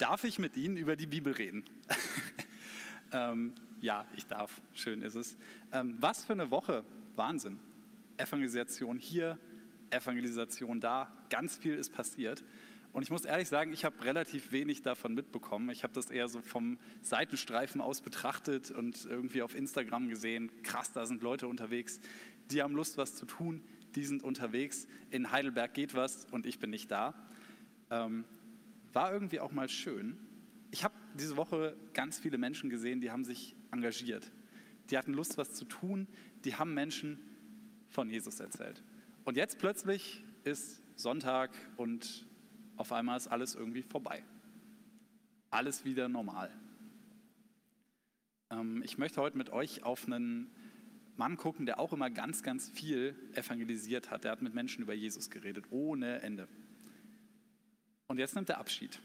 darf ich mit Ihnen über die Bibel reden? ähm, ja, ich darf. Schön ist es. Ähm, was für eine Woche. Wahnsinn. Evangelisation hier, Evangelisation da. Ganz viel ist passiert. Und ich muss ehrlich sagen, ich habe relativ wenig davon mitbekommen. Ich habe das eher so vom Seitenstreifen aus betrachtet und irgendwie auf Instagram gesehen. Krass, da sind Leute unterwegs, die haben Lust, was zu tun. Die sind unterwegs. In Heidelberg geht was und ich bin nicht da. Ähm, war irgendwie auch mal schön. Ich habe diese Woche ganz viele Menschen gesehen, die haben sich engagiert. Die hatten Lust, was zu tun. Die haben Menschen von Jesus erzählt. Und jetzt plötzlich ist Sonntag und auf einmal ist alles irgendwie vorbei. Alles wieder normal. Ähm, ich möchte heute mit euch auf einen Mann gucken, der auch immer ganz, ganz viel evangelisiert hat. Der hat mit Menschen über Jesus geredet, ohne Ende. Und jetzt nimmt er Abschied.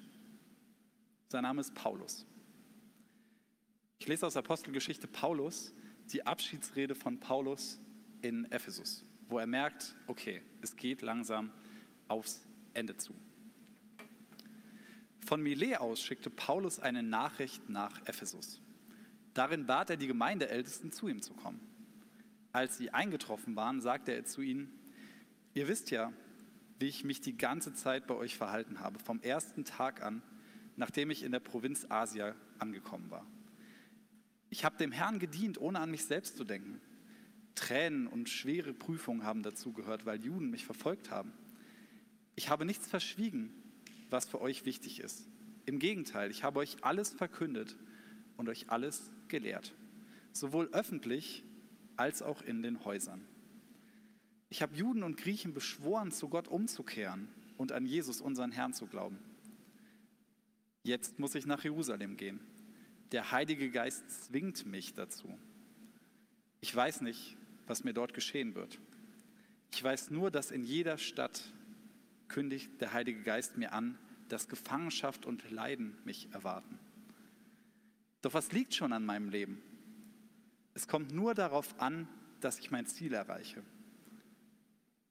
Sein Name ist Paulus. Ich lese aus Apostelgeschichte Paulus die Abschiedsrede von Paulus in Ephesus, wo er merkt, okay, es geht langsam aufs Ende zu. Von Milet aus schickte Paulus eine Nachricht nach Ephesus. Darin bat er die Gemeindeältesten, zu ihm zu kommen. Als sie eingetroffen waren, sagte er zu ihnen, ihr wisst ja, wie ich mich die ganze Zeit bei euch verhalten habe, vom ersten Tag an, nachdem ich in der Provinz Asia angekommen war. Ich habe dem Herrn gedient, ohne an mich selbst zu denken. Tränen und schwere Prüfungen haben dazu gehört, weil Juden mich verfolgt haben. Ich habe nichts verschwiegen, was für euch wichtig ist. Im Gegenteil, ich habe euch alles verkündet und euch alles gelehrt, sowohl öffentlich als auch in den Häusern. Ich habe Juden und Griechen beschworen, zu Gott umzukehren und an Jesus, unseren Herrn, zu glauben. Jetzt muss ich nach Jerusalem gehen. Der Heilige Geist zwingt mich dazu. Ich weiß nicht, was mir dort geschehen wird. Ich weiß nur, dass in jeder Stadt kündigt der Heilige Geist mir an, dass Gefangenschaft und Leiden mich erwarten. Doch was liegt schon an meinem Leben? Es kommt nur darauf an, dass ich mein Ziel erreiche.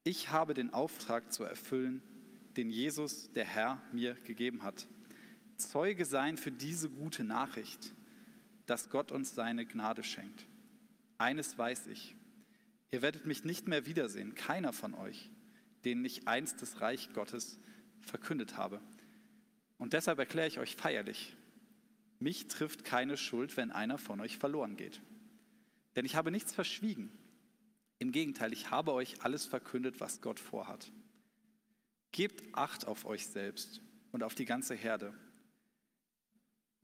Ich habe den Auftrag zu erfüllen, den Jesus, der Herr, mir gegeben hat. Zeuge sein für diese gute Nachricht, dass Gott uns seine Gnade schenkt. Eines weiß ich, ihr werdet mich nicht mehr wiedersehen, keiner von euch, denen ich einst das Reich Gottes verkündet habe. Und deshalb erkläre ich euch feierlich, mich trifft keine Schuld, wenn einer von euch verloren geht. Denn ich habe nichts verschwiegen. Im Gegenteil, ich habe euch alles verkündet, was Gott vorhat. Gebt Acht auf euch selbst und auf die ganze Herde.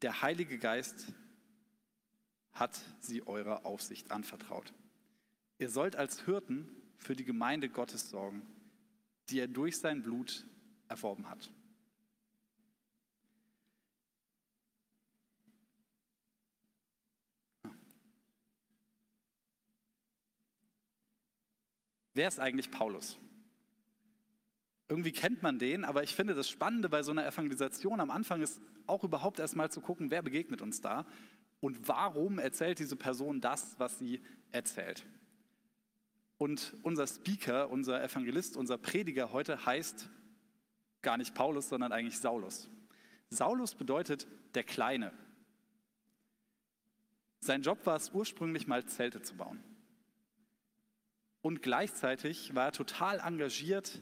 Der Heilige Geist hat sie eurer Aufsicht anvertraut. Ihr sollt als Hirten für die Gemeinde Gottes sorgen, die er durch sein Blut erworben hat. Wer ist eigentlich Paulus? Irgendwie kennt man den, aber ich finde das Spannende bei so einer Evangelisation am Anfang ist auch überhaupt erstmal zu gucken, wer begegnet uns da und warum erzählt diese Person das, was sie erzählt. Und unser Speaker, unser Evangelist, unser Prediger heute heißt gar nicht Paulus, sondern eigentlich Saulus. Saulus bedeutet der Kleine. Sein Job war es ursprünglich mal Zelte zu bauen. Und gleichzeitig war er total engagiert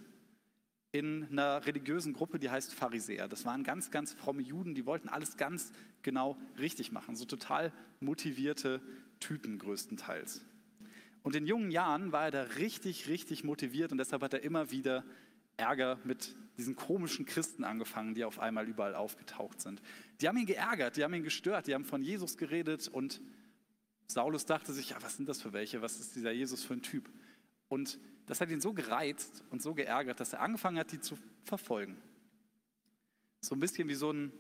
in einer religiösen Gruppe, die heißt Pharisäer. Das waren ganz, ganz fromme Juden, die wollten alles ganz genau richtig machen. So total motivierte Typen größtenteils. Und in jungen Jahren war er da richtig, richtig motiviert und deshalb hat er immer wieder Ärger mit diesen komischen Christen angefangen, die auf einmal überall aufgetaucht sind. Die haben ihn geärgert, die haben ihn gestört, die haben von Jesus geredet und Saulus dachte sich, ja, was sind das für welche, was ist dieser Jesus für ein Typ? Und das hat ihn so gereizt und so geärgert, dass er angefangen hat, die zu verfolgen. So ein bisschen wie so ein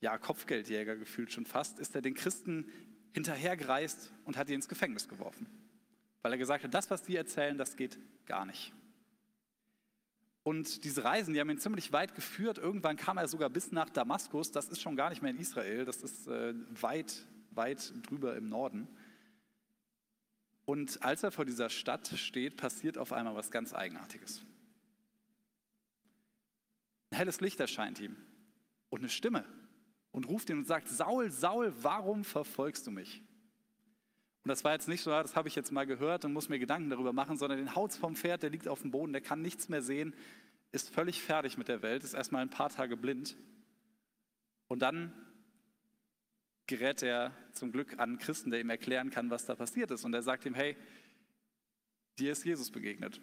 ja, Kopfgeldjäger gefühlt schon fast, ist er den Christen hinterhergereist und hat die ins Gefängnis geworfen. Weil er gesagt hat, das, was die erzählen, das geht gar nicht. Und diese Reisen, die haben ihn ziemlich weit geführt. Irgendwann kam er sogar bis nach Damaskus. Das ist schon gar nicht mehr in Israel, das ist äh, weit, weit drüber im Norden. Und als er vor dieser Stadt steht, passiert auf einmal was ganz Eigenartiges. Ein helles Licht erscheint ihm und eine Stimme und ruft ihn und sagt, Saul, Saul, warum verfolgst du mich? Und das war jetzt nicht so, das habe ich jetzt mal gehört und muss mir Gedanken darüber machen, sondern den haut's vom Pferd, der liegt auf dem Boden, der kann nichts mehr sehen, ist völlig fertig mit der Welt, ist erstmal ein paar Tage blind. Und dann gerät er zum Glück an einen Christen, der ihm erklären kann, was da passiert ist. Und er sagt ihm, hey, dir ist Jesus begegnet.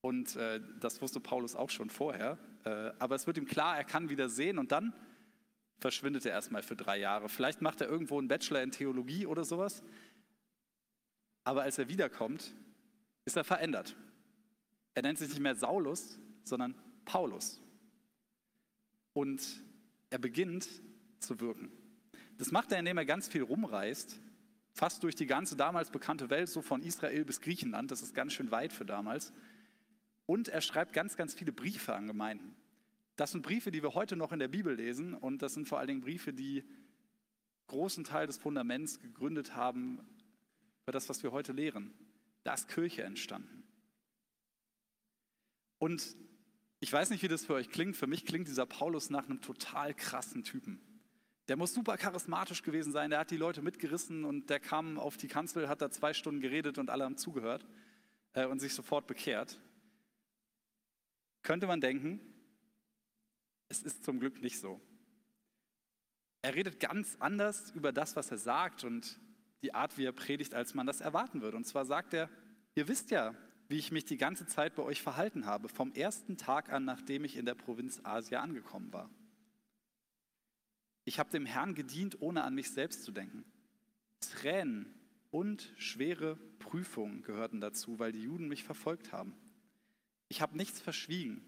Und äh, das wusste Paulus auch schon vorher. Äh, aber es wird ihm klar, er kann wieder sehen und dann verschwindet er erstmal für drei Jahre. Vielleicht macht er irgendwo einen Bachelor in Theologie oder sowas. Aber als er wiederkommt, ist er verändert. Er nennt sich nicht mehr Saulus, sondern Paulus. Und er beginnt zu wirken. Das macht er, indem er ganz viel rumreist, fast durch die ganze damals bekannte Welt, so von Israel bis Griechenland. Das ist ganz schön weit für damals. Und er schreibt ganz, ganz viele Briefe an Gemeinden. Das sind Briefe, die wir heute noch in der Bibel lesen. Und das sind vor allen Dingen Briefe, die großen Teil des Fundaments gegründet haben für das, was wir heute lehren. Da ist Kirche entstanden. Und ich weiß nicht, wie das für euch klingt. Für mich klingt dieser Paulus nach einem total krassen Typen. Der muss super charismatisch gewesen sein. Der hat die Leute mitgerissen und der kam auf die Kanzel, hat da zwei Stunden geredet und alle haben zugehört äh, und sich sofort bekehrt könnte man denken, es ist zum Glück nicht so. Er redet ganz anders über das, was er sagt und die Art, wie er predigt, als man das erwarten würde. Und zwar sagt er, ihr wisst ja, wie ich mich die ganze Zeit bei euch verhalten habe, vom ersten Tag an, nachdem ich in der Provinz Asia angekommen war. Ich habe dem Herrn gedient, ohne an mich selbst zu denken. Tränen und schwere Prüfungen gehörten dazu, weil die Juden mich verfolgt haben. Ich habe nichts verschwiegen.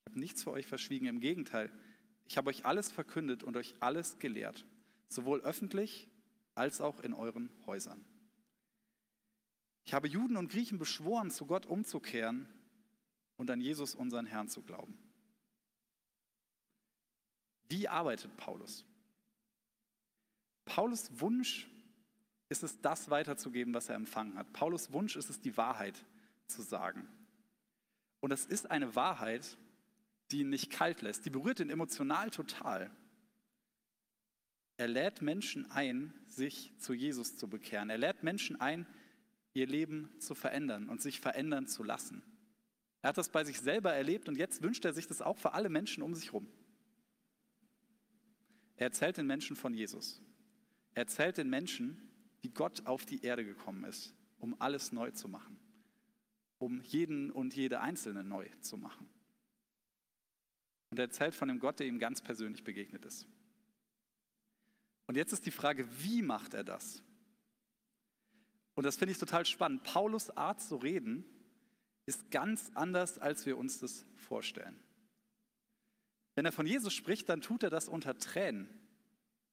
Ich habe nichts für euch verschwiegen. Im Gegenteil, ich habe euch alles verkündet und euch alles gelehrt, sowohl öffentlich als auch in euren Häusern. Ich habe Juden und Griechen beschworen, zu Gott umzukehren und an Jesus, unseren Herrn, zu glauben. Wie arbeitet Paulus? Paulus Wunsch ist es, das weiterzugeben, was er empfangen hat. Paulus Wunsch ist es, die Wahrheit zu sagen. Und das ist eine Wahrheit, die ihn nicht kalt lässt. Die berührt ihn emotional total. Er lädt Menschen ein, sich zu Jesus zu bekehren. Er lädt Menschen ein, ihr Leben zu verändern und sich verändern zu lassen. Er hat das bei sich selber erlebt und jetzt wünscht er sich das auch für alle Menschen um sich herum. Er erzählt den Menschen von Jesus. Er erzählt den Menschen, wie Gott auf die Erde gekommen ist, um alles neu zu machen um jeden und jede Einzelne neu zu machen. Und er erzählt von dem Gott, der ihm ganz persönlich begegnet ist. Und jetzt ist die Frage, wie macht er das? Und das finde ich total spannend. Paulus Art zu reden ist ganz anders, als wir uns das vorstellen. Wenn er von Jesus spricht, dann tut er das unter Tränen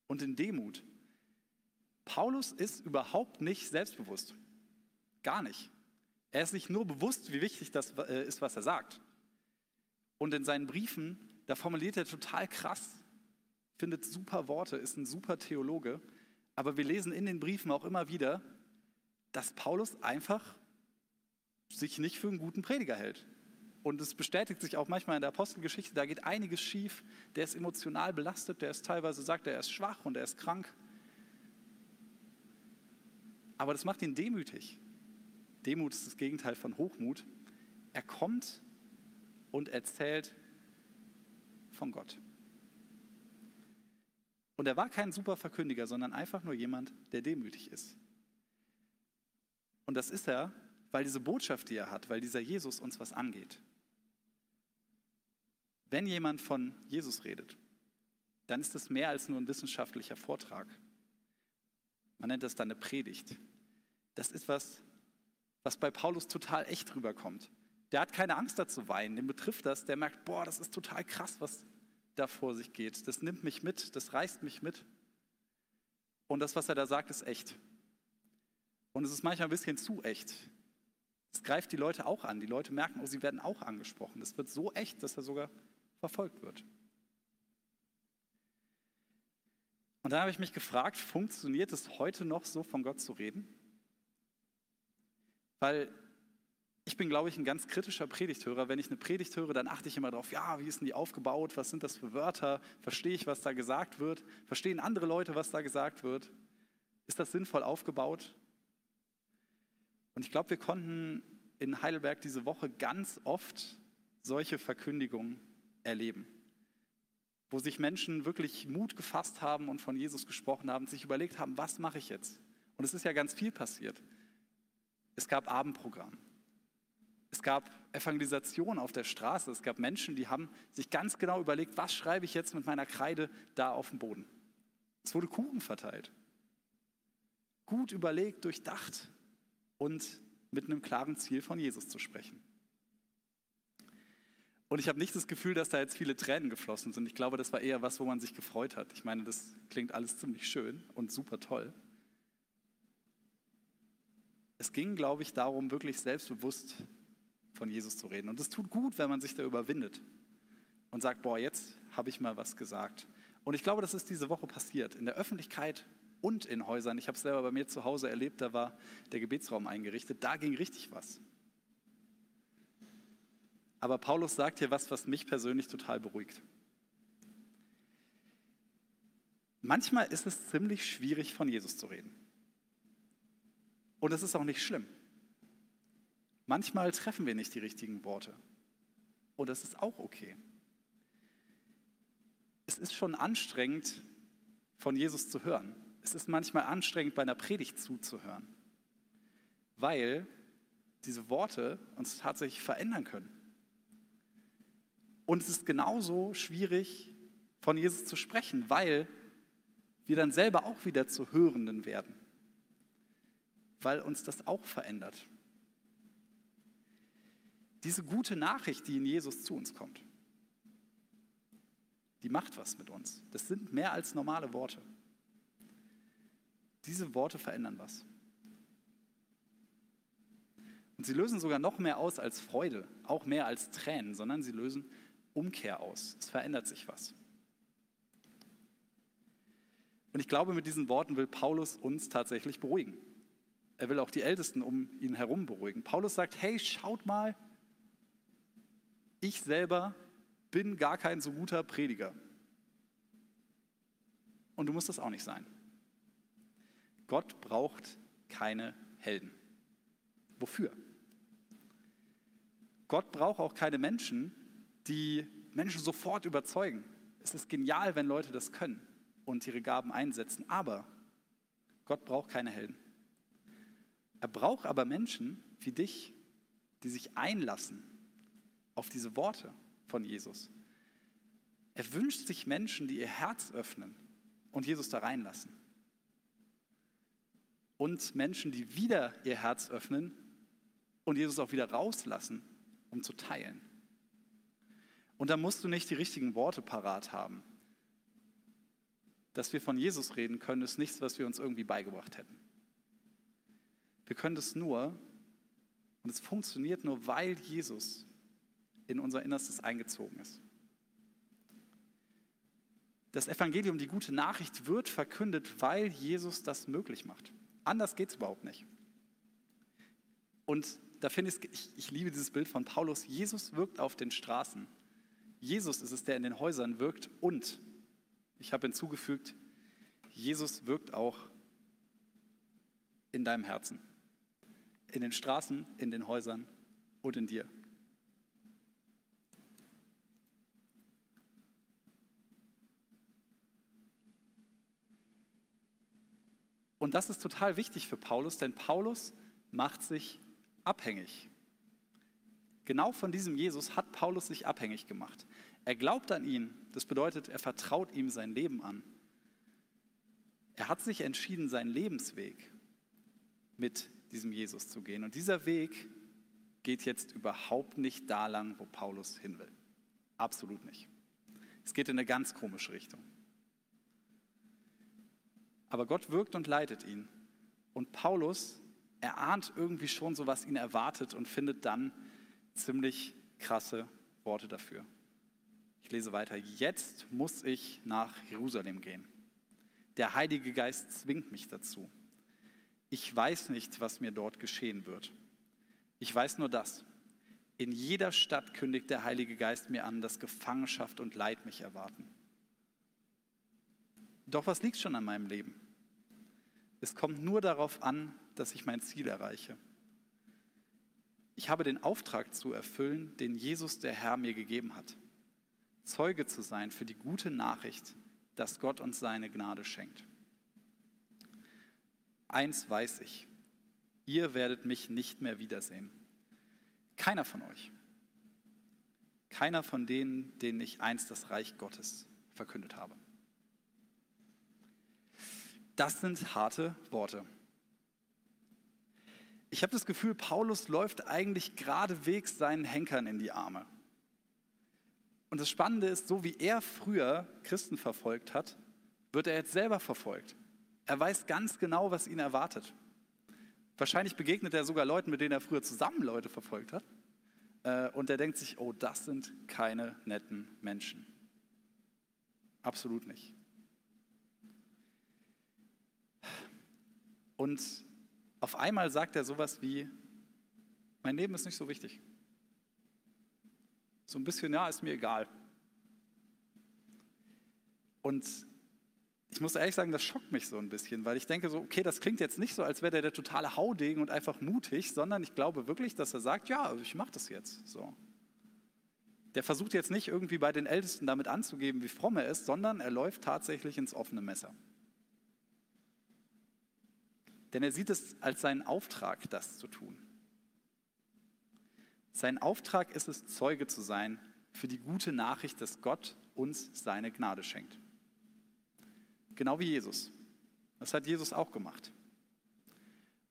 und in Demut. Paulus ist überhaupt nicht selbstbewusst. Gar nicht. Er ist sich nur bewusst, wie wichtig das äh, ist, was er sagt. Und in seinen Briefen, da formuliert er total krass, findet super Worte, ist ein super Theologe. Aber wir lesen in den Briefen auch immer wieder, dass Paulus einfach sich nicht für einen guten Prediger hält. Und es bestätigt sich auch manchmal in der Apostelgeschichte, da geht einiges schief. Der ist emotional belastet, der ist teilweise sagt, er ist schwach und er ist krank. Aber das macht ihn demütig. Demut ist das Gegenteil von Hochmut. Er kommt und erzählt von Gott. Und er war kein super Verkündiger, sondern einfach nur jemand, der demütig ist. Und das ist er, weil diese Botschaft, die er hat, weil dieser Jesus uns was angeht. Wenn jemand von Jesus redet, dann ist es mehr als nur ein wissenschaftlicher Vortrag. Man nennt das dann eine Predigt. Das ist was, was bei Paulus total echt rüberkommt. Der hat keine Angst da zu weinen, den betrifft das, der merkt, boah, das ist total krass, was da vor sich geht. Das nimmt mich mit, das reißt mich mit. Und das, was er da sagt, ist echt. Und es ist manchmal ein bisschen zu echt. Es greift die Leute auch an. Die Leute merken, oh, sie werden auch angesprochen. Es wird so echt, dass er sogar verfolgt wird. Und dann habe ich mich gefragt, funktioniert es heute noch so, von Gott zu reden? Weil ich bin, glaube ich, ein ganz kritischer Predigthörer. Wenn ich eine Predigt höre, dann achte ich immer darauf, ja, wie ist denn die aufgebaut? Was sind das für Wörter? Verstehe ich, was da gesagt wird? Verstehen andere Leute, was da gesagt wird? Ist das sinnvoll aufgebaut? Und ich glaube, wir konnten in Heidelberg diese Woche ganz oft solche Verkündigungen erleben, wo sich Menschen wirklich Mut gefasst haben und von Jesus gesprochen haben, sich überlegt haben, was mache ich jetzt? Und es ist ja ganz viel passiert. Es gab Abendprogramm. Es gab Evangelisation auf der Straße. Es gab Menschen, die haben sich ganz genau überlegt, was schreibe ich jetzt mit meiner Kreide da auf dem Boden. Es wurde Kuchen verteilt. Gut überlegt, durchdacht und mit einem klaren Ziel von Jesus zu sprechen. Und ich habe nicht das Gefühl, dass da jetzt viele Tränen geflossen sind. Ich glaube, das war eher was, wo man sich gefreut hat. Ich meine, das klingt alles ziemlich schön und super toll. Es ging, glaube ich, darum, wirklich selbstbewusst von Jesus zu reden. Und es tut gut, wenn man sich da überwindet und sagt, boah, jetzt habe ich mal was gesagt. Und ich glaube, das ist diese Woche passiert, in der Öffentlichkeit und in Häusern. Ich habe es selber bei mir zu Hause erlebt, da war der Gebetsraum eingerichtet, da ging richtig was. Aber Paulus sagt hier was, was mich persönlich total beruhigt. Manchmal ist es ziemlich schwierig, von Jesus zu reden. Und es ist auch nicht schlimm. Manchmal treffen wir nicht die richtigen Worte. Und das ist auch okay. Es ist schon anstrengend, von Jesus zu hören. Es ist manchmal anstrengend, bei einer Predigt zuzuhören, weil diese Worte uns tatsächlich verändern können. Und es ist genauso schwierig, von Jesus zu sprechen, weil wir dann selber auch wieder zu Hörenden werden, weil uns das auch verändert diese gute Nachricht, die in Jesus zu uns kommt, die macht was mit uns. Das sind mehr als normale Worte. Diese Worte verändern was. Und sie lösen sogar noch mehr aus als Freude, auch mehr als Tränen, sondern sie lösen Umkehr aus. Es verändert sich was. Und ich glaube, mit diesen Worten will Paulus uns tatsächlich beruhigen. Er will auch die Ältesten um ihn herum beruhigen. Paulus sagt, hey, schaut mal, ich selber bin gar kein so guter Prediger. Und du musst das auch nicht sein. Gott braucht keine Helden. Wofür? Gott braucht auch keine Menschen, die Menschen sofort überzeugen. Es ist genial, wenn Leute das können und ihre Gaben einsetzen, aber Gott braucht keine Helden. Er braucht aber Menschen wie dich, die sich einlassen auf diese Worte von Jesus. Er wünscht sich Menschen, die ihr Herz öffnen und Jesus da reinlassen. Und Menschen, die wieder ihr Herz öffnen und Jesus auch wieder rauslassen, um zu teilen. Und da musst du nicht die richtigen Worte parat haben. Dass wir von Jesus reden können, ist nichts, was wir uns irgendwie beigebracht hätten. Wir können das nur, und es funktioniert nur, weil Jesus in unser Innerstes eingezogen ist. Das Evangelium, die gute Nachricht, wird verkündet, weil Jesus das möglich macht. Anders geht es überhaupt nicht. Und da finde ich, ich, liebe dieses Bild von Paulus. Jesus wirkt auf den Straßen. Jesus ist es, der in den Häusern wirkt. Und ich habe hinzugefügt, Jesus wirkt auch in deinem Herzen. In den Straßen, in den Häusern und in dir. Und das ist total wichtig für Paulus, denn Paulus macht sich abhängig. Genau von diesem Jesus hat Paulus sich abhängig gemacht. Er glaubt an ihn, das bedeutet, er vertraut ihm sein Leben an. Er hat sich entschieden, seinen Lebensweg mit diesem Jesus zu gehen. Und dieser Weg geht jetzt überhaupt nicht da lang, wo Paulus hin will. Absolut nicht. Es geht in eine ganz komische Richtung. Aber Gott wirkt und leitet ihn. Und Paulus erahnt irgendwie schon so, was ihn erwartet und findet dann ziemlich krasse Worte dafür. Ich lese weiter. Jetzt muss ich nach Jerusalem gehen. Der Heilige Geist zwingt mich dazu. Ich weiß nicht, was mir dort geschehen wird. Ich weiß nur das. In jeder Stadt kündigt der Heilige Geist mir an, dass Gefangenschaft und Leid mich erwarten. Doch was liegt schon an meinem Leben? Es kommt nur darauf an, dass ich mein Ziel erreiche. Ich habe den Auftrag zu erfüllen, den Jesus der Herr mir gegeben hat. Zeuge zu sein für die gute Nachricht, dass Gott uns seine Gnade schenkt. Eins weiß ich, ihr werdet mich nicht mehr wiedersehen. Keiner von euch. Keiner von denen, denen ich einst das Reich Gottes verkündet habe. Das sind harte Worte. Ich habe das Gefühl, Paulus läuft eigentlich geradewegs seinen Henkern in die Arme. Und das Spannende ist, so wie er früher Christen verfolgt hat, wird er jetzt selber verfolgt. Er weiß ganz genau, was ihn erwartet. Wahrscheinlich begegnet er sogar Leuten, mit denen er früher zusammen Leute verfolgt hat. Äh, und er denkt sich, oh, das sind keine netten Menschen. Absolut nicht. Und auf einmal sagt er sowas wie, mein Leben ist nicht so wichtig. So ein bisschen, ja, ist mir egal. Und ich muss ehrlich sagen, das schockt mich so ein bisschen, weil ich denke so, okay, das klingt jetzt nicht so, als wäre der der totale Haudegen und einfach mutig, sondern ich glaube wirklich, dass er sagt, ja, ich mache das jetzt. So. Der versucht jetzt nicht irgendwie bei den Ältesten damit anzugeben, wie fromm er ist, sondern er läuft tatsächlich ins offene Messer. Denn er sieht es als seinen Auftrag, das zu tun. Sein Auftrag ist es, Zeuge zu sein für die gute Nachricht, dass Gott uns seine Gnade schenkt. Genau wie Jesus. Das hat Jesus auch gemacht.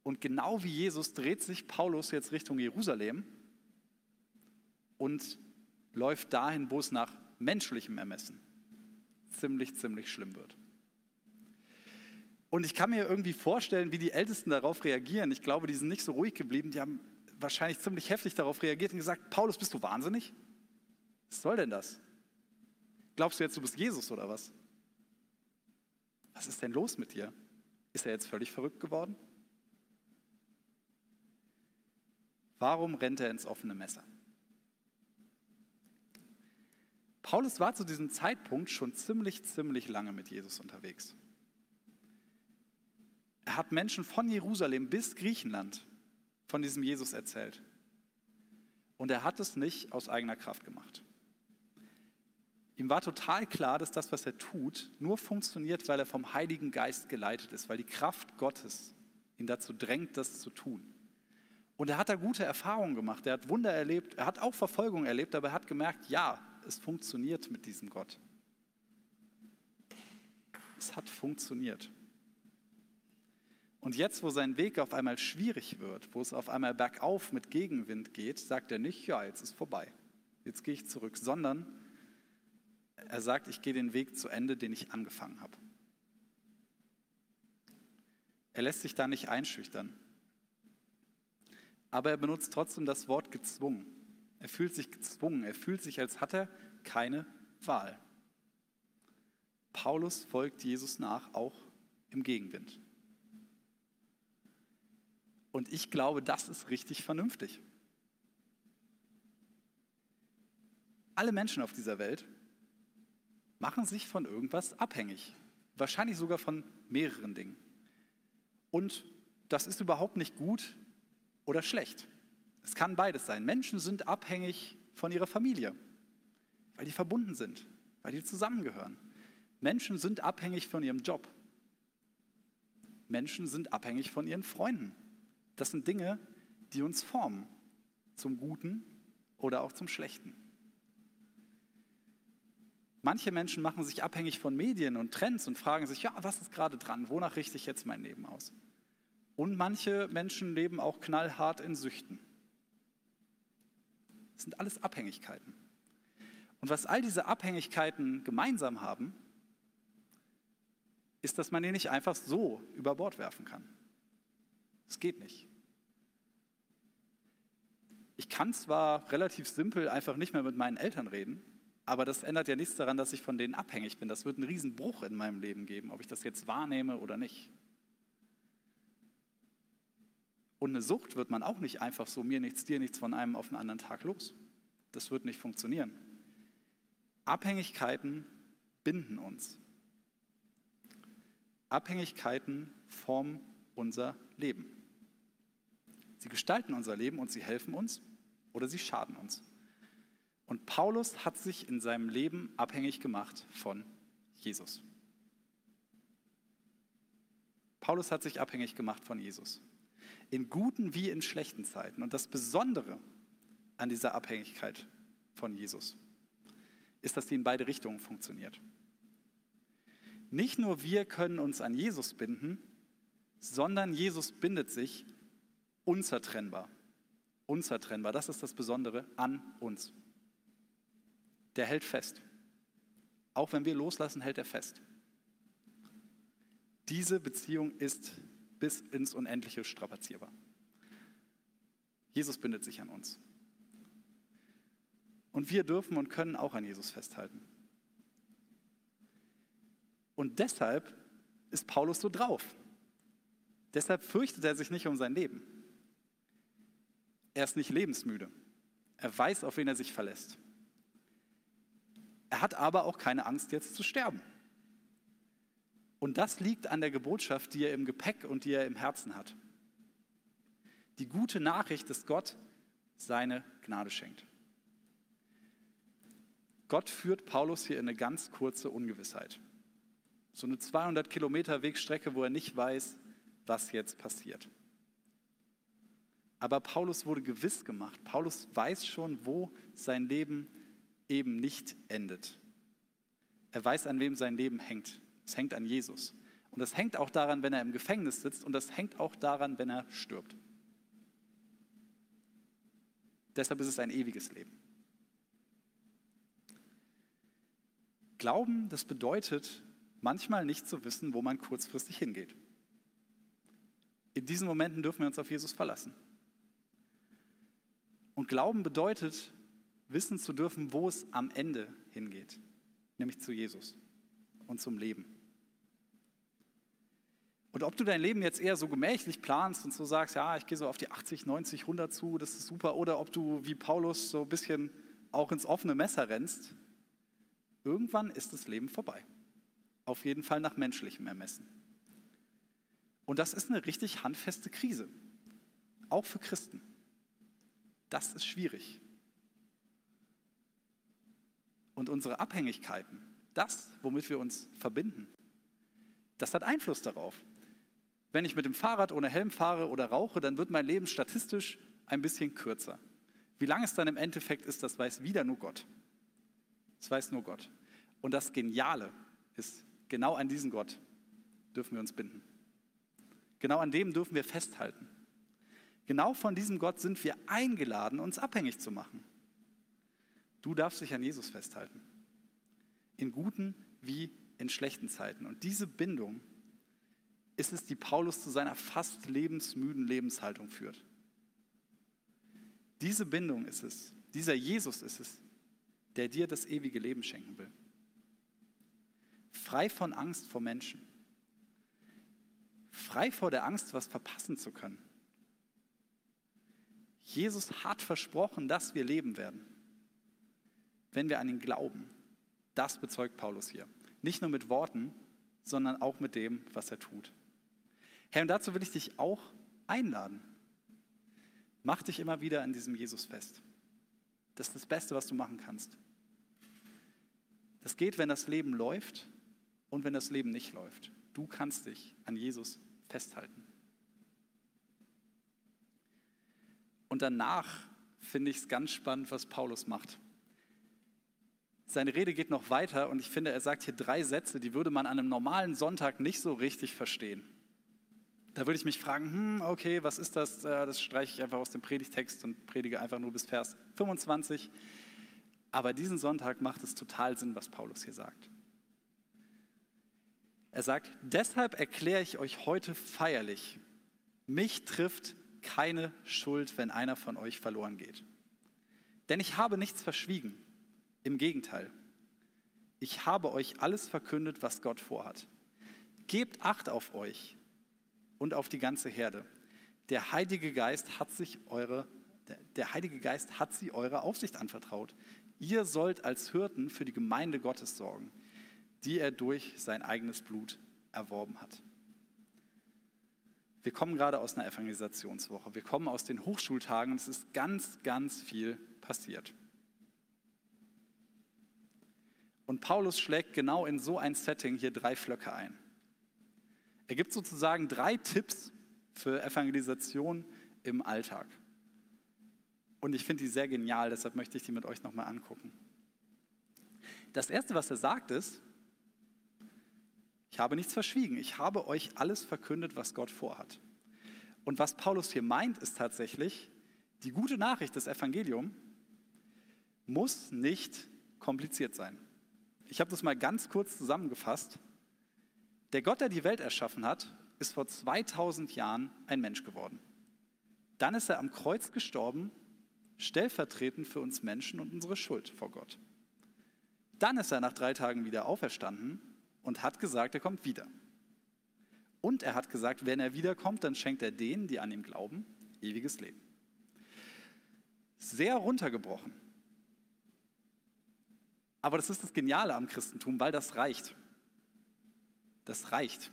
Und genau wie Jesus dreht sich Paulus jetzt Richtung Jerusalem und läuft dahin, wo es nach menschlichem Ermessen ziemlich, ziemlich schlimm wird. Und ich kann mir irgendwie vorstellen, wie die Ältesten darauf reagieren. Ich glaube, die sind nicht so ruhig geblieben. Die haben wahrscheinlich ziemlich heftig darauf reagiert und gesagt, Paulus, bist du wahnsinnig? Was soll denn das? Glaubst du jetzt, du bist Jesus oder was? Was ist denn los mit dir? Ist er jetzt völlig verrückt geworden? Warum rennt er ins offene Messer? Paulus war zu diesem Zeitpunkt schon ziemlich, ziemlich lange mit Jesus unterwegs. Er hat Menschen von Jerusalem bis Griechenland von diesem Jesus erzählt. Und er hat es nicht aus eigener Kraft gemacht. Ihm war total klar, dass das, was er tut, nur funktioniert, weil er vom Heiligen Geist geleitet ist, weil die Kraft Gottes ihn dazu drängt, das zu tun. Und er hat da gute Erfahrungen gemacht, er hat Wunder erlebt, er hat auch Verfolgung erlebt, aber er hat gemerkt, ja, es funktioniert mit diesem Gott. Es hat funktioniert. Und jetzt, wo sein Weg auf einmal schwierig wird, wo es auf einmal bergauf mit Gegenwind geht, sagt er nicht, ja, jetzt ist vorbei, jetzt gehe ich zurück, sondern er sagt, ich gehe den Weg zu Ende, den ich angefangen habe. Er lässt sich da nicht einschüchtern. Aber er benutzt trotzdem das Wort gezwungen. Er fühlt sich gezwungen, er fühlt sich, als hat er keine Wahl. Paulus folgt Jesus nach, auch im Gegenwind. Und ich glaube, das ist richtig vernünftig. Alle Menschen auf dieser Welt machen sich von irgendwas abhängig. Wahrscheinlich sogar von mehreren Dingen. Und das ist überhaupt nicht gut oder schlecht. Es kann beides sein. Menschen sind abhängig von ihrer Familie, weil die verbunden sind, weil die zusammengehören. Menschen sind abhängig von ihrem Job. Menschen sind abhängig von ihren Freunden. Das sind Dinge, die uns formen, zum Guten oder auch zum Schlechten. Manche Menschen machen sich abhängig von Medien und Trends und fragen sich, ja, was ist gerade dran? Wonach richte ich jetzt mein Leben aus? Und manche Menschen leben auch knallhart in Süchten. Das sind alles Abhängigkeiten. Und was all diese Abhängigkeiten gemeinsam haben, ist, dass man die nicht einfach so über Bord werfen kann. Es geht nicht. Ich kann zwar relativ simpel einfach nicht mehr mit meinen Eltern reden, aber das ändert ja nichts daran, dass ich von denen abhängig bin. Das wird einen Riesenbruch in meinem Leben geben, ob ich das jetzt wahrnehme oder nicht. Und eine Sucht wird man auch nicht einfach so mir nichts, dir nichts von einem auf den anderen Tag los. Das wird nicht funktionieren. Abhängigkeiten binden uns. Abhängigkeiten formen unser Leben. Sie gestalten unser Leben und sie helfen uns oder sie schaden uns. Und Paulus hat sich in seinem Leben abhängig gemacht von Jesus. Paulus hat sich abhängig gemacht von Jesus. In guten wie in schlechten Zeiten. Und das Besondere an dieser Abhängigkeit von Jesus ist, dass die in beide Richtungen funktioniert. Nicht nur wir können uns an Jesus binden, sondern Jesus bindet sich unzertrennbar. Unzertrennbar, das ist das Besondere an uns. Der hält fest. Auch wenn wir loslassen, hält er fest. Diese Beziehung ist bis ins Unendliche strapazierbar. Jesus bindet sich an uns. Und wir dürfen und können auch an Jesus festhalten. Und deshalb ist Paulus so drauf. Deshalb fürchtet er sich nicht um sein Leben. Er ist nicht lebensmüde. Er weiß, auf wen er sich verlässt. Er hat aber auch keine Angst, jetzt zu sterben. Und das liegt an der Gebotschaft, die er im Gepäck und die er im Herzen hat. Die gute Nachricht, dass Gott seine Gnade schenkt. Gott führt Paulus hier in eine ganz kurze Ungewissheit. So eine 200 Kilometer Wegstrecke, wo er nicht weiß, was jetzt passiert. Aber Paulus wurde gewiss gemacht. Paulus weiß schon, wo sein Leben eben nicht endet. Er weiß, an wem sein Leben hängt. Es hängt an Jesus. Und das hängt auch daran, wenn er im Gefängnis sitzt und das hängt auch daran, wenn er stirbt. Deshalb ist es ein ewiges Leben. Glauben, das bedeutet manchmal nicht zu wissen, wo man kurzfristig hingeht. In diesen Momenten dürfen wir uns auf Jesus verlassen. Und Glauben bedeutet, wissen zu dürfen, wo es am Ende hingeht, nämlich zu Jesus und zum Leben. Und ob du dein Leben jetzt eher so gemächlich planst und so sagst, ja, ich gehe so auf die 80, 90, 100 zu, das ist super, oder ob du wie Paulus so ein bisschen auch ins offene Messer rennst, irgendwann ist das Leben vorbei. Auf jeden Fall nach menschlichem Ermessen. Und das ist eine richtig handfeste Krise, auch für Christen. Das ist schwierig. Und unsere Abhängigkeiten, das, womit wir uns verbinden, das hat Einfluss darauf. Wenn ich mit dem Fahrrad ohne Helm fahre oder rauche, dann wird mein Leben statistisch ein bisschen kürzer. Wie lang es dann im Endeffekt ist, das weiß wieder nur Gott. Das weiß nur Gott. Und das Geniale ist, genau an diesen Gott dürfen wir uns binden. Genau an dem dürfen wir festhalten. Genau von diesem Gott sind wir eingeladen, uns abhängig zu machen. Du darfst dich an Jesus festhalten. In guten wie in schlechten Zeiten. Und diese Bindung ist es, die Paulus zu seiner fast lebensmüden Lebenshaltung führt. Diese Bindung ist es, dieser Jesus ist es, der dir das ewige Leben schenken will. Frei von Angst vor Menschen. Frei vor der Angst, was verpassen zu können. Jesus hat versprochen, dass wir leben werden wenn wir an ihn glauben. Das bezeugt Paulus hier. Nicht nur mit Worten, sondern auch mit dem, was er tut. Herr, und dazu will ich dich auch einladen. Mach dich immer wieder an diesem Jesus fest. Das ist das Beste, was du machen kannst. Das geht, wenn das Leben läuft und wenn das Leben nicht läuft. Du kannst dich an Jesus festhalten. Und danach finde ich es ganz spannend, was Paulus macht. Seine Rede geht noch weiter und ich finde, er sagt hier drei Sätze, die würde man an einem normalen Sonntag nicht so richtig verstehen. Da würde ich mich fragen, hm, okay, was ist das? Äh, das streiche ich einfach aus dem Predigtext und predige einfach nur bis Vers 25. Aber diesen Sonntag macht es total Sinn, was Paulus hier sagt. Er sagt, deshalb erkläre ich euch heute feierlich, mich trifft keine Schuld, wenn einer von euch verloren geht. Denn ich habe nichts verschwiegen. Im Gegenteil, ich habe euch alles verkündet, was Gott vorhat. Gebt Acht auf euch und auf die ganze Herde, Der Heilige Geist hat sich eure, der Heilige Geist hat sie eurer Aufsicht anvertraut. Ihr sollt als Hirten für die Gemeinde Gottes sorgen, die er durch sein eigenes Blut erworben hat. Wir kommen gerade aus einer Evangelisationswoche. Wir kommen aus den Hochschultagen und es ist ganz, ganz viel passiert. Und Paulus schlägt genau in so ein Setting hier drei Flöcke ein. Er gibt sozusagen drei Tipps für Evangelisation im Alltag. Und ich finde die sehr genial, deshalb möchte ich die mit euch nochmal angucken. Das Erste, was er sagt, ist, ich habe nichts verschwiegen, ich habe euch alles verkündet, was Gott vorhat. Und was Paulus hier meint, ist tatsächlich, die gute Nachricht des Evangeliums muss nicht kompliziert sein. Ich habe das mal ganz kurz zusammengefasst. Der Gott, der die Welt erschaffen hat, ist vor 2000 Jahren ein Mensch geworden. Dann ist er am Kreuz gestorben, stellvertretend für uns Menschen und unsere Schuld vor Gott. Dann ist er nach drei Tagen wieder auferstanden und hat gesagt, er kommt wieder. Und er hat gesagt, wenn er wiederkommt, dann schenkt er denen, die an ihm glauben, ewiges Leben. Sehr runtergebrochen. Aber das ist das Geniale am Christentum, weil das reicht. Das reicht.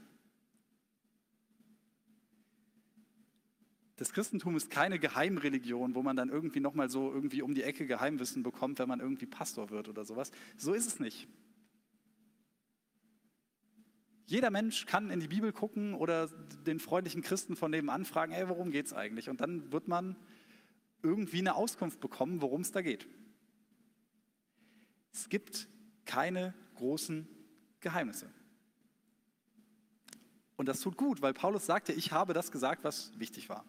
Das Christentum ist keine Geheimreligion, wo man dann irgendwie nochmal so irgendwie um die Ecke Geheimwissen bekommt, wenn man irgendwie Pastor wird oder sowas. So ist es nicht. Jeder Mensch kann in die Bibel gucken oder den freundlichen Christen von nebenan fragen, ey, worum geht es eigentlich? Und dann wird man irgendwie eine Auskunft bekommen, worum es da geht. Es gibt keine großen Geheimnisse. Und das tut gut, weil Paulus sagte, ich habe das gesagt, was wichtig war.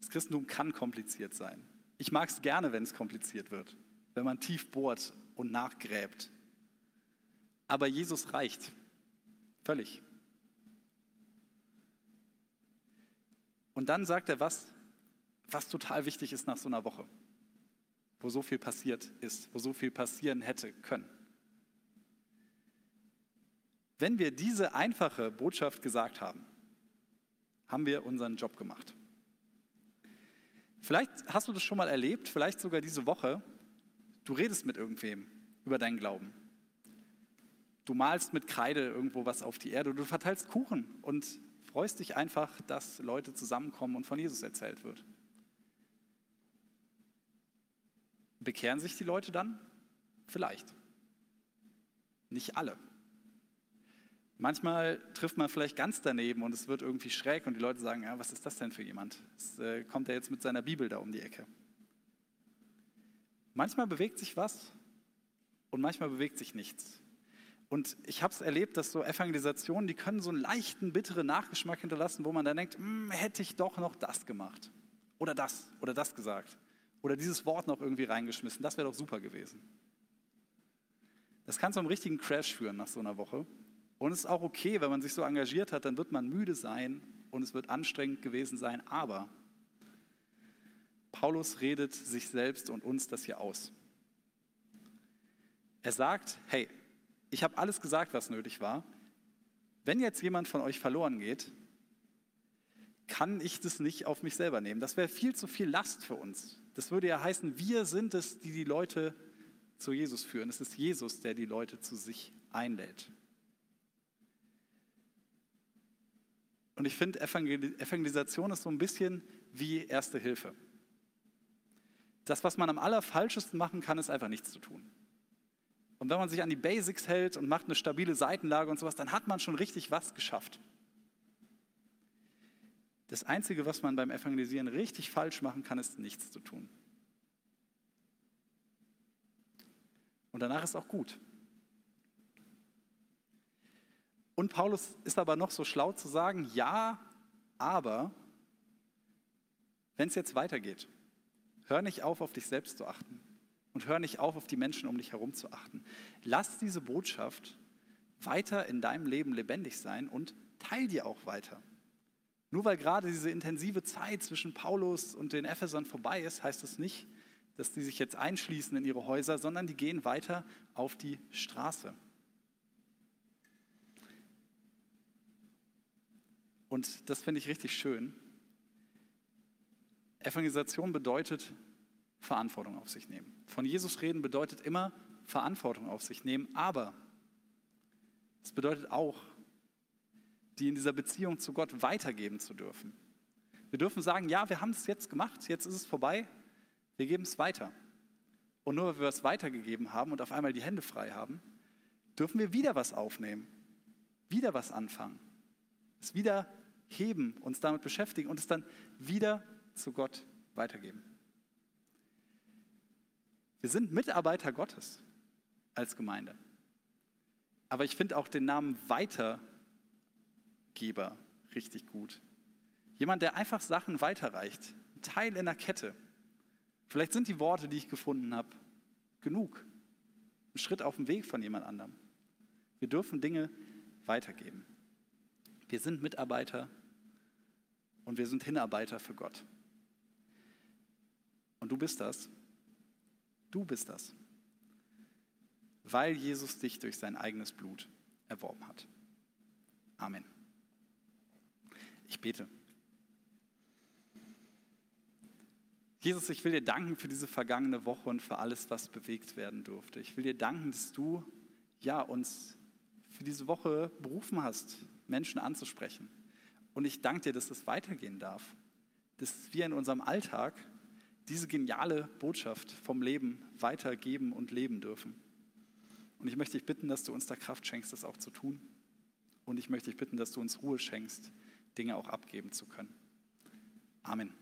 Das Christentum kann kompliziert sein. Ich mag es gerne, wenn es kompliziert wird, wenn man tief bohrt und nachgräbt. Aber Jesus reicht. Völlig. Und dann sagt er was, was total wichtig ist nach so einer Woche, wo so viel passiert ist, wo so viel passieren hätte können. Wenn wir diese einfache Botschaft gesagt haben, haben wir unseren Job gemacht. Vielleicht hast du das schon mal erlebt, vielleicht sogar diese Woche. Du redest mit irgendwem über deinen Glauben. Du malst mit Kreide irgendwo was auf die Erde, du verteilst Kuchen und freust dich einfach, dass Leute zusammenkommen und von Jesus erzählt wird. Bekehren sich die Leute dann? Vielleicht. Nicht alle. Manchmal trifft man vielleicht ganz daneben und es wird irgendwie schräg und die Leute sagen, ja, was ist das denn für jemand? Es, äh, kommt er jetzt mit seiner Bibel da um die Ecke? Manchmal bewegt sich was und manchmal bewegt sich nichts. Und ich habe es erlebt, dass so Evangelisationen, die können so einen leichten, bitteren Nachgeschmack hinterlassen, wo man dann denkt, hm, hätte ich doch noch das gemacht oder das oder das gesagt oder dieses Wort noch irgendwie reingeschmissen. Das wäre doch super gewesen. Das kann zu einem richtigen Crash führen nach so einer Woche. Und es ist auch okay, wenn man sich so engagiert hat, dann wird man müde sein und es wird anstrengend gewesen sein. Aber Paulus redet sich selbst und uns das hier aus. Er sagt, hey, ich habe alles gesagt, was nötig war. Wenn jetzt jemand von euch verloren geht, kann ich das nicht auf mich selber nehmen. Das wäre viel zu viel Last für uns. Das würde ja heißen, wir sind es, die die Leute zu Jesus führen. Es ist Jesus, der die Leute zu sich einlädt. Und ich finde, Evangelisation ist so ein bisschen wie Erste Hilfe. Das, was man am allerfalschesten machen kann, ist einfach nichts zu tun. Und wenn man sich an die Basics hält und macht eine stabile Seitenlage und sowas, dann hat man schon richtig was geschafft. Das Einzige, was man beim Evangelisieren richtig falsch machen kann, ist nichts zu tun. Und danach ist auch gut. Und Paulus ist aber noch so schlau zu sagen, ja, aber wenn es jetzt weitergeht, Hör nicht auf, auf dich selbst zu achten und hör nicht auf, auf die Menschen um dich herum zu achten. Lass diese Botschaft weiter in deinem Leben lebendig sein und teil dir auch weiter. Nur weil gerade diese intensive Zeit zwischen Paulus und den Ephesern vorbei ist, heißt das nicht, dass die sich jetzt einschließen in ihre Häuser, sondern die gehen weiter auf die Straße. Und das finde ich richtig schön, Evangelisation bedeutet Verantwortung auf sich nehmen. Von Jesus reden bedeutet immer Verantwortung auf sich nehmen, aber es bedeutet auch, die in dieser Beziehung zu Gott weitergeben zu dürfen. Wir dürfen sagen, ja, wir haben es jetzt gemacht, jetzt ist es vorbei, wir geben es weiter. Und nur weil wir es weitergegeben haben und auf einmal die Hände frei haben, dürfen wir wieder was aufnehmen, wieder was anfangen, es wieder heben, uns damit beschäftigen und es dann wieder zu Gott weitergeben. Wir sind Mitarbeiter Gottes als Gemeinde. Aber ich finde auch den Namen Weitergeber richtig gut. Jemand, der einfach Sachen weiterreicht. Ein Teil in der Kette. Vielleicht sind die Worte, die ich gefunden habe, genug. Ein Schritt auf dem Weg von jemand anderem. Wir dürfen Dinge weitergeben. Wir sind Mitarbeiter und wir sind Hinarbeiter für Gott. Und du bist das. Du bist das. Weil Jesus dich durch sein eigenes Blut erworben hat. Amen. Ich bete. Jesus, ich will dir danken für diese vergangene Woche und für alles, was bewegt werden durfte. Ich will dir danken, dass du ja, uns für diese Woche berufen hast, Menschen anzusprechen. Und ich danke dir, dass das weitergehen darf, dass wir in unserem Alltag diese geniale Botschaft vom Leben weitergeben und leben dürfen. Und ich möchte dich bitten, dass du uns da Kraft schenkst, das auch zu tun. Und ich möchte dich bitten, dass du uns Ruhe schenkst, Dinge auch abgeben zu können. Amen.